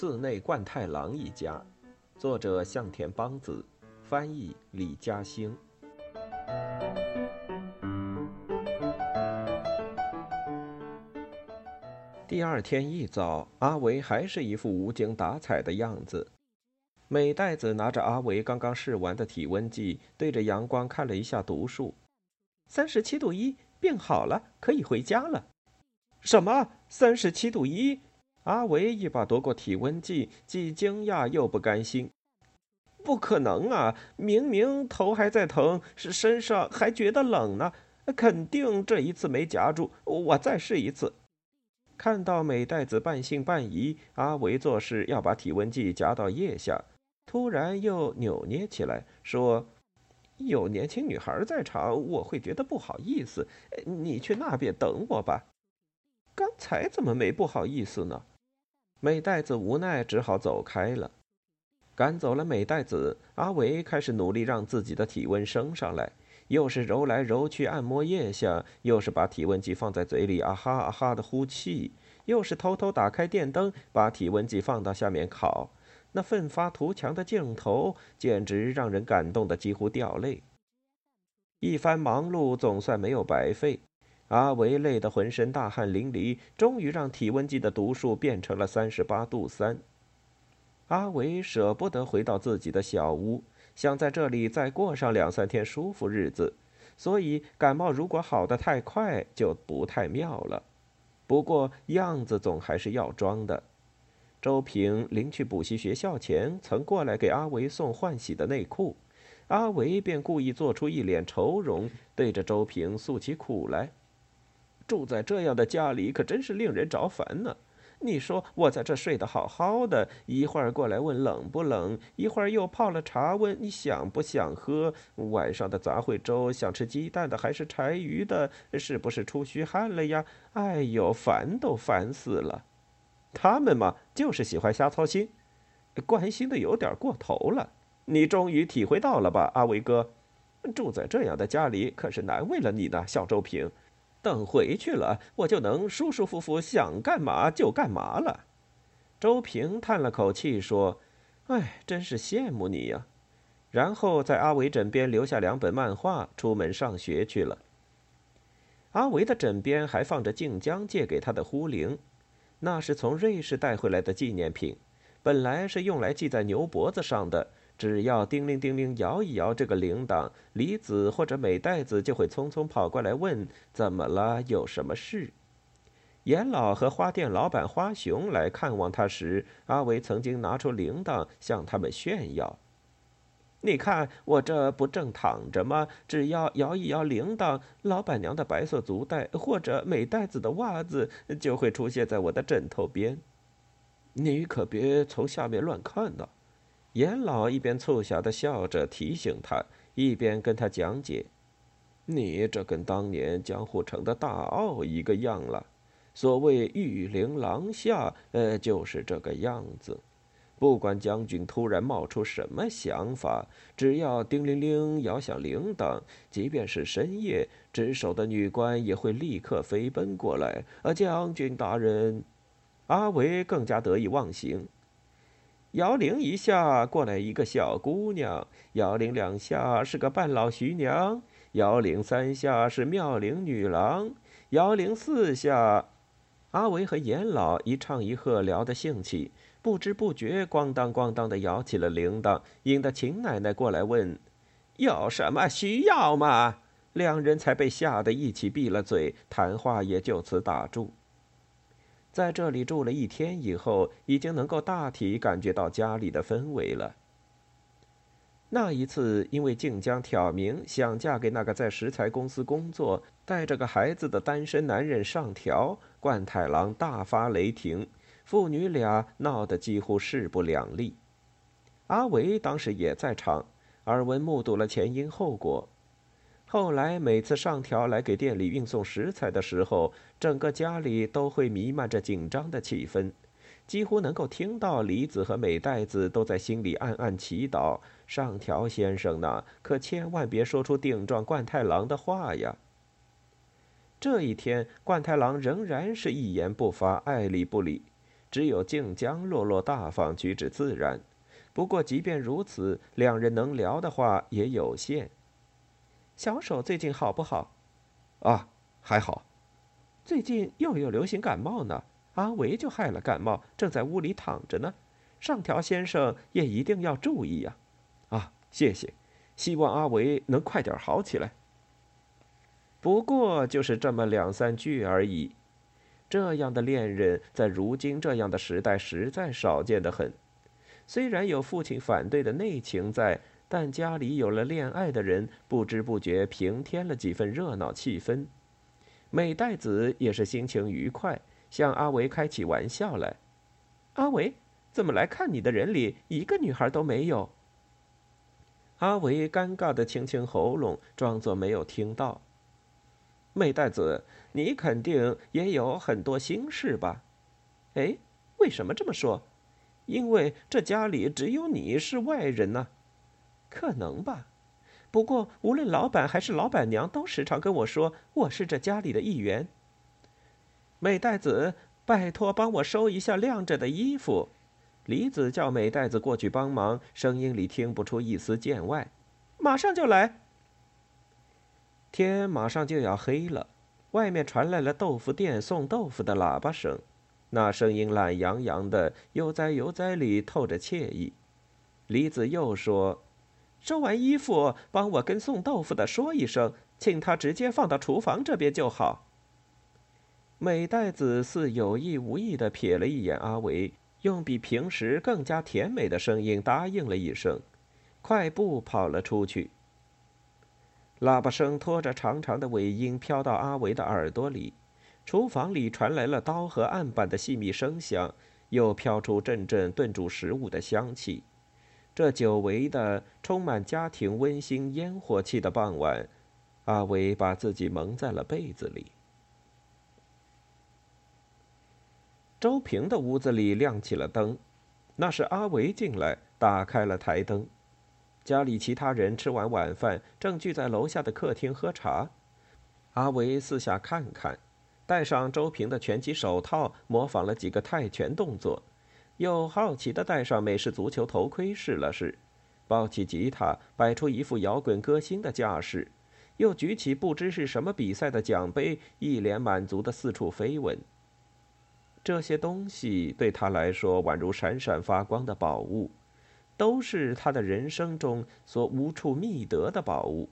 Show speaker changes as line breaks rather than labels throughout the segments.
寺内贯太郎一家，作者向田邦子，翻译李嘉兴。第二天一早，阿维还是一副无精打采的样子。美代子拿着阿维刚刚试完的体温计，对着阳光看了一下读数，三十七度一，病好了，可以回家了。什么？三十七度一？阿维一把夺过体温计，既惊讶又不甘心。不可能啊！明明头还在疼，是身上还觉得冷呢。肯定这一次没夹住，我再试一次。看到美代子半信半疑，阿维做事要把体温计夹到腋下，突然又扭捏起来，说：“有年轻女孩在场，我会觉得不好意思。你去那边等我吧。”刚才怎么没不好意思呢？美代子无奈，只好走开了。赶走了美代子，阿维开始努力让自己的体温升上来，又是揉来揉去按摩腋下，又是把体温计放在嘴里啊哈啊哈的呼气，又是偷偷打开电灯把体温计放到下面烤。那奋发图强的镜头，简直让人感动的几乎掉泪。一番忙碌总算没有白费。阿维累得浑身大汗淋漓，终于让体温计的读数变成了三十八度三。阿维舍不得回到自己的小屋，想在这里再过上两三天舒服日子，所以感冒如果好的太快就不太妙了。不过样子总还是要装的。周平临去补习学校前，曾过来给阿维送换洗的内裤，阿维便故意做出一脸愁容，对着周平诉起苦来。住在这样的家里可真是令人着烦呢。你说我在这睡得好好的，一会儿过来问冷不冷，一会儿又泡了茶问你想不想喝。晚上的杂烩粥，想吃鸡蛋的还是柴鱼的？是不是出虚汗了呀？哎呦，烦都烦死了。他们嘛，就是喜欢瞎操心，关心的有点过头了。你终于体会到了吧，阿维哥？住在这样的家里可是难为了你呢，小周平。等回去了，我就能舒舒服服想干嘛就干嘛了。周平叹了口气说：“哎，真是羡慕你呀。”然后在阿伟枕边留下两本漫画，出门上学去了。阿维的枕边还放着静江借给他的呼铃，那是从瑞士带回来的纪念品，本来是用来系在牛脖子上的。只要叮铃叮铃摇一摇这个铃铛，李子或者美代子就会匆匆跑过来问：“怎么了？有什么事？”严老和花店老板花熊来看望他时，阿维曾经拿出铃铛向他们炫耀：“你看我这不正躺着吗？只要摇一摇铃铛，老板娘的白色足袋或者美袋子的袜子就会出现在我的枕头边。你可别从下面乱看呐。”严老一边促狭的笑着提醒他，一边跟他讲解：“你这跟当年江户城的大奥一个样了。所谓玉铃廊下，呃，就是这个样子。不管将军突然冒出什么想法，只要叮铃铃摇响铃铛，即便是深夜，值守的女官也会立刻飞奔过来。而将军大人，阿维更加得意忘形。”摇铃一下，过来一个小姑娘；摇铃两下，是个半老徐娘；摇铃三下，是妙龄女郎；摇铃四下，阿维和严老一唱一和，聊得兴起，不知不觉咣当咣当的摇起了铃铛，引得秦奶奶过来问：“有什么需要吗？”两人才被吓得一起闭了嘴，谈话也就此打住。在这里住了一天以后，已经能够大体感觉到家里的氛围了。那一次，因为静江挑明想嫁给那个在石材公司工作、带着个孩子的单身男人上条，冠太郎大发雷霆，父女俩闹得几乎势不两立。阿维当时也在场，耳闻目睹了前因后果。后来每次上条来给店里运送食材的时候，整个家里都会弥漫着紧张的气氛，几乎能够听到李子和美代子都在心里暗暗祈祷：“上条先生呢，可千万别说出顶撞冠太郎的话呀。”这一天，冠太郎仍然是一言不发，爱理不理。只有静江落落大方，举止自然。不过，即便如此，两人能聊的话也有限。小手最近好不好？
啊，还好。
最近又有流行感冒呢。阿维就害了感冒，正在屋里躺着呢。上条先生也一定要注意呀。
啊，谢谢。希望阿维能快点好起来。
不过就是这么两三句而已。这样的恋人，在如今这样的时代，实在少见的很。虽然有父亲反对的内情在，但家里有了恋爱的人，不知不觉平添了几分热闹气氛。美代子也是心情愉快，向阿维开起玩笑来：“阿维，怎么来看你的人里一个女孩都没有？”阿维尴尬的清清喉咙，装作没有听到。美代子，你肯定也有很多心事吧？哎，为什么这么说？因为这家里只有你是外人呢，可能吧。不过无论老板还是老板娘，都时常跟我说我是这家里的一员。美代子，拜托帮我收一下晾着的衣服。李子叫美代子过去帮忙，声音里听不出一丝见外。马上就来。天马上就要黑了，外面传来了豆腐店送豆腐的喇叭声。那声音懒洋洋的，悠哉悠哉里透着惬意。李子又说：“收完衣服，帮我跟送豆腐的说一声，请他直接放到厨房这边就好。”美代子似有意无意的瞥了一眼阿维，用比平时更加甜美的声音答应了一声，快步跑了出去。喇叭声拖着长长的尾音飘到阿维的耳朵里。厨房里传来了刀和案板的细密声响，又飘出阵阵炖煮食物的香气。这久违的、充满家庭温馨烟火气的傍晚，阿维把自己蒙在了被子里。周平的屋子里亮起了灯，那是阿维进来打开了台灯。家里其他人吃完晚饭，正聚在楼下的客厅喝茶。阿维四下看看。戴上周平的拳击手套，模仿了几个泰拳动作，又好奇地戴上美式足球头盔试了试，抱起吉他，摆出一副摇滚歌星的架势，又举起不知是什么比赛的奖杯，一脸满足地四处飞吻。这些东西对他来说宛如闪闪发光的宝物，都是他的人生中所无处觅得的宝物。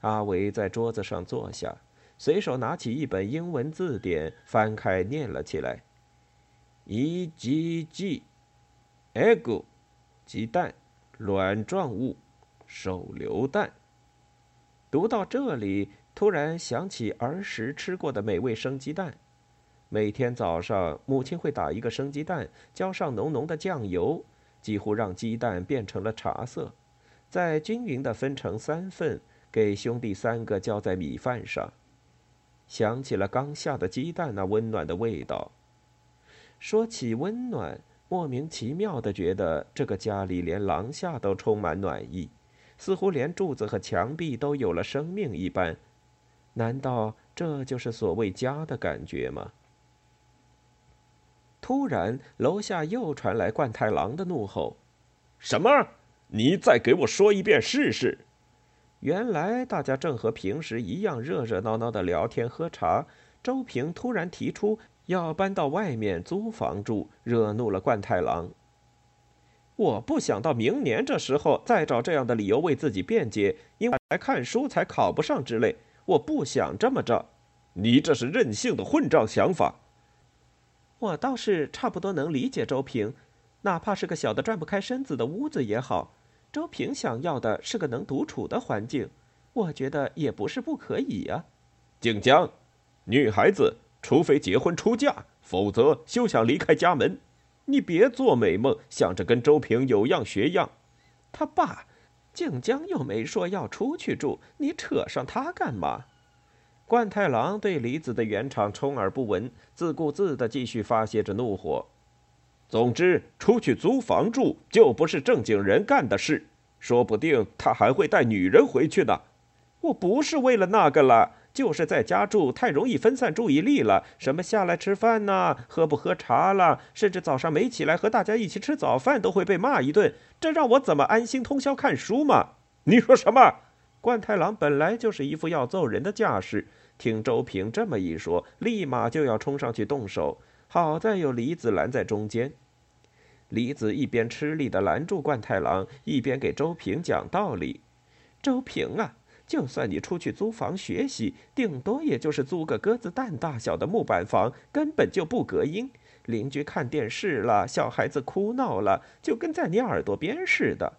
阿维在桌子上坐下。随手拿起一本英文字典，翻开念了起来：“e g g，egg，鸡蛋，卵状物，手榴弹。”读到这里，突然想起儿时吃过的美味生鸡蛋。每天早上，母亲会打一个生鸡蛋，浇上浓浓的酱油，几乎让鸡蛋变成了茶色，再均匀地分成三份，给兄弟三个浇在米饭上。想起了刚下的鸡蛋那温暖的味道。说起温暖，莫名其妙的觉得这个家里连廊下都充满暖意，似乎连柱子和墙壁都有了生命一般。难道这就是所谓家的感觉吗？突然，楼下又传来冠太郎的怒吼：“
什么？你再给我说一遍试试！”
原来大家正和平时一样热热闹闹的聊天喝茶。周平突然提出要搬到外面租房住，惹怒了冠太郎。我不想到明年这时候再找这样的理由为自己辩解，因为来看书才考不上之类。我不想这么着。
你这是任性的混账想法。
我倒是差不多能理解周平，哪怕是个小的转不开身子的屋子也好。周平想要的是个能独处的环境，我觉得也不是不可以呀。
静江，女孩子除非结婚出嫁，否则休想离开家门。你别做美梦，想着跟周平有样学样。
他爸，静江又没说要出去住，你扯上他干嘛？冠太郎对李子的圆场充耳不闻，自顾自地继续发泄着怒火。
总之，出去租房住就不是正经人干的事，说不定他还会带女人回去呢。
我不是为了那个了，就是在家住太容易分散注意力了，什么下来吃饭呐，喝不喝茶了，甚至早上没起来和大家一起吃早饭都会被骂一顿，这让我怎么安心通宵看书嘛？
你说什么？
冠太郎本来就是一副要揍人的架势，听周平这么一说，立马就要冲上去动手。好在有李子拦在中间，李子一边吃力地拦住冠太郎，一边给周平讲道理：“周平啊，就算你出去租房学习，顶多也就是租个鸽子蛋大小的木板房，根本就不隔音。邻居看电视了，小孩子哭闹了，就跟在你耳朵边似的。”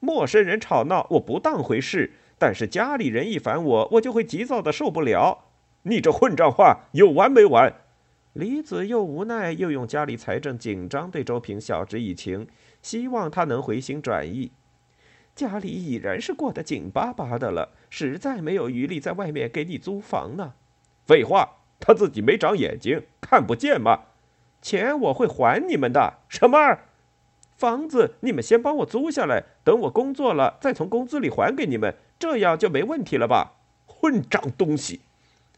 陌生人吵闹，我不当回事；但是家里人一烦我，我就会急躁的受不了。
你这混账话有完没完？
李子又无奈又用家里财政紧张对周平晓之以情，希望他能回心转意。家里已然是过得紧巴巴的了，实在没有余力在外面给你租房呢。
废话，他自己没长眼睛，看不见吗？
钱我会还你们的。
什么？
房子你们先帮我租下来，等我工作了再从工资里还给你们，这样就没问题了吧？
混账东西！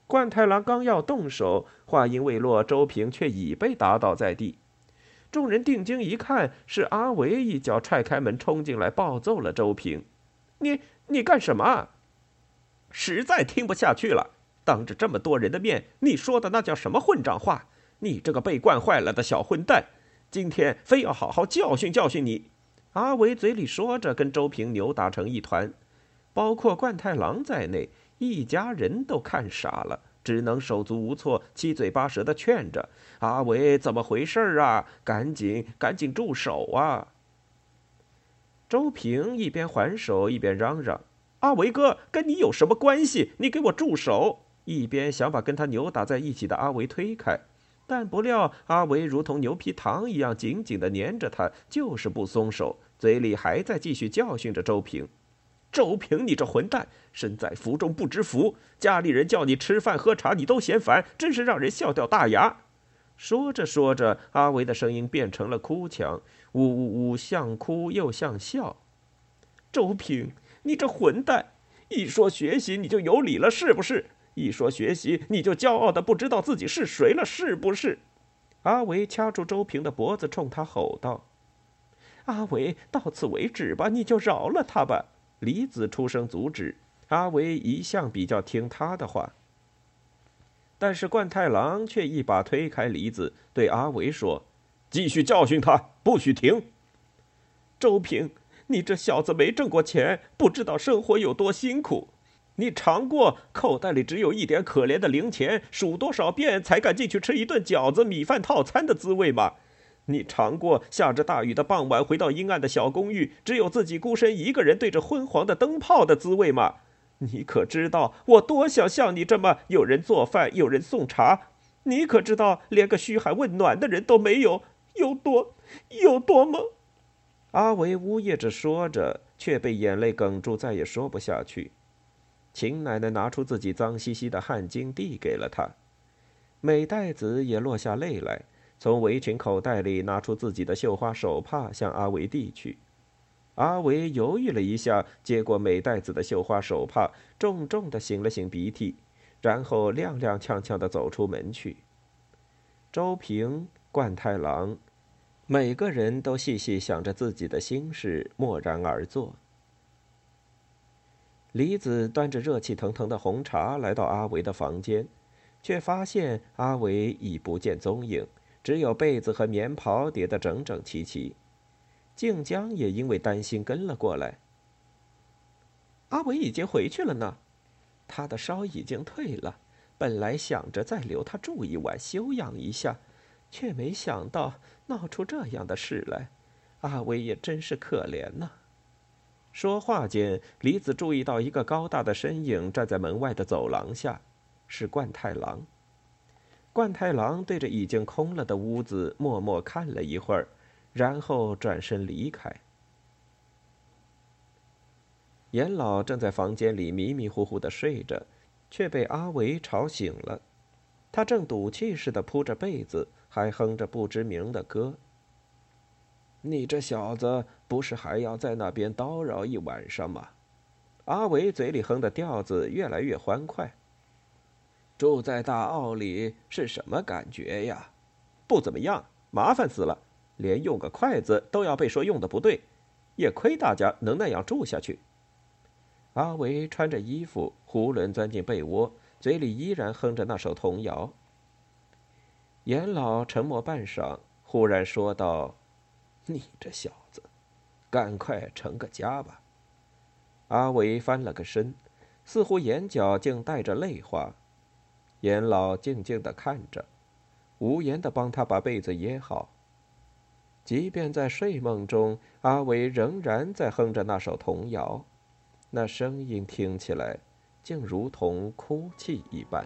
冠太郎刚要动手，话音未落，周平却已被打倒在地。众人定睛一看，是阿维一脚踹开门冲进来，暴揍了周平。你你干什么？实在听不下去了，当着这么多人的面，你说的那叫什么混账话？你这个被惯坏了的小混蛋！今天非要好好教训教训你！阿维嘴里说着，跟周平扭打成一团，包括冠太郎在内，一家人都看傻了，只能手足无措，七嘴八舌的劝着阿维：“怎么回事啊？赶紧赶紧住手啊！”周平一边还手，一边嚷嚷：“阿维哥，跟你有什么关系？你给我住手！”一边想把跟他扭打在一起的阿维推开。但不料阿维如同牛皮糖一样紧紧地粘着他，就是不松手，嘴里还在继续教训着周平：“周平，你这混蛋，身在福中不知福，家里人叫你吃饭喝茶，你都嫌烦，真是让人笑掉大牙。”说着说着，阿维的声音变成了哭腔，呜呜呜，像哭又像笑。周平，你这混蛋，一说学习你就有理了，是不是？一说学习，你就骄傲的不知道自己是谁了，是不是？阿维掐住周平的脖子，冲他吼道：“阿维，到此为止吧，你就饶了他吧。”李子出声阻止。阿维一向比较听他的话，但是冠太郎却一把推开李子，对阿维说：“
继续教训他，不许停。”
周平，你这小子没挣过钱，不知道生活有多辛苦。你尝过口袋里只有一点可怜的零钱，数多少遍才敢进去吃一顿饺子米饭套餐的滋味吗？你尝过下着大雨的傍晚回到阴暗的小公寓，只有自己孤身一个人对着昏黄的灯泡的滋味吗？你可知道我多想像你这么有人做饭，有人送茶？你可知道连个嘘寒问暖的人都没有，有多有多么？阿维呜咽着说着，却被眼泪哽住，再也说不下去。秦奶奶拿出自己脏兮兮的汗巾递给了他，美代子也落下泪来，从围裙口袋里拿出自己的绣花手帕向阿维递去。阿维犹豫了一下，接过美袋子的绣花手帕，重重的擤了擤鼻涕，然后踉踉跄跄的走出门去。周平、冠太郎，每个人都细细想着自己的心事，默然而坐。李子端着热气腾腾的红茶来到阿维的房间，却发现阿维已不见踪影，只有被子和棉袍叠得整整齐齐。静江也因为担心跟了过来。阿伟已经回去了呢，他的烧已经退了，本来想着再留他住一晚休养一下，却没想到闹出这样的事来。阿伟也真是可怜呐。说话间，李子注意到一个高大的身影站在门外的走廊下，是冠太郎。冠太郎对着已经空了的屋子默默看了一会儿，然后转身离开。严老正在房间里迷迷糊糊的睡着，却被阿维吵醒了。他正赌气似的铺着被子，还哼着不知名的歌。你这小子不是还要在那边叨扰一晚上吗？阿维嘴里哼的调子越来越欢快。住在大澳里是什么感觉呀？
不怎么样，麻烦死了，连用个筷子都要被说用的不对。也亏大家能那样住下去。
阿维穿着衣服，囫囵钻进被窝，嘴里依然哼着那首童谣。严老沉默半晌，忽然说道：“你这小子，赶快成个家吧。”阿维翻了个身，似乎眼角竟带着泪花。严老静静的看着，无言的帮他把被子掖好。即便在睡梦中，阿伟仍然在哼着那首童谣，那声音听起来，竟如同哭泣一般。